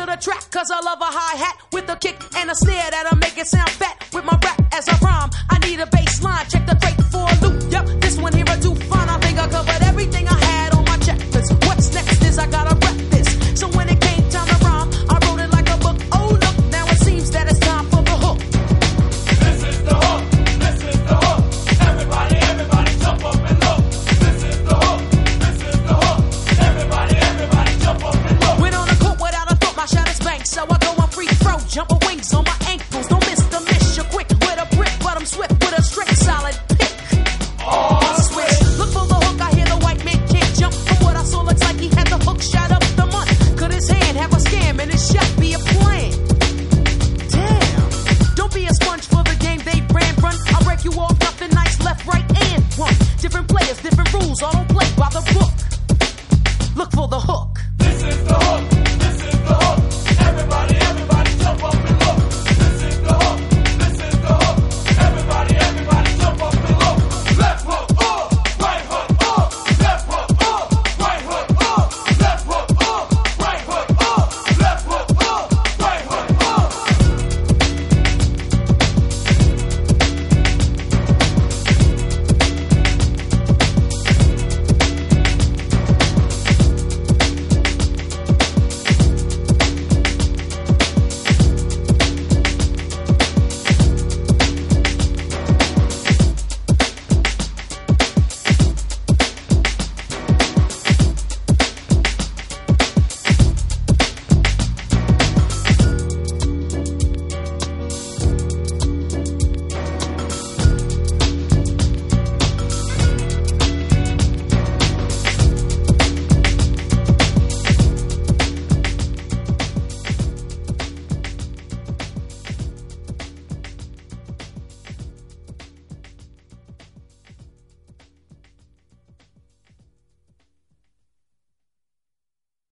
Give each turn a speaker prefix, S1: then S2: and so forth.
S1: to the track, cause I love a hi hat with a kick and a snare that'll make it sound fat with my rap as I rhyme. I need a Jump with wings on my ankles. Don't miss the miss. You're quick with a brick, but I'm swift with a strict solid pick. Oh, switch. Look for the hook. I hear the white man can't jump. From what I saw, looks like he had the hook shot up the month. Could his hand have a scam and his shot be a plan? Damn. Don't be a sponge for the game they ran. Run. I break you off Nothing nice left, right, and one. Different players, different rules. I don't play by the book. Look for the hook.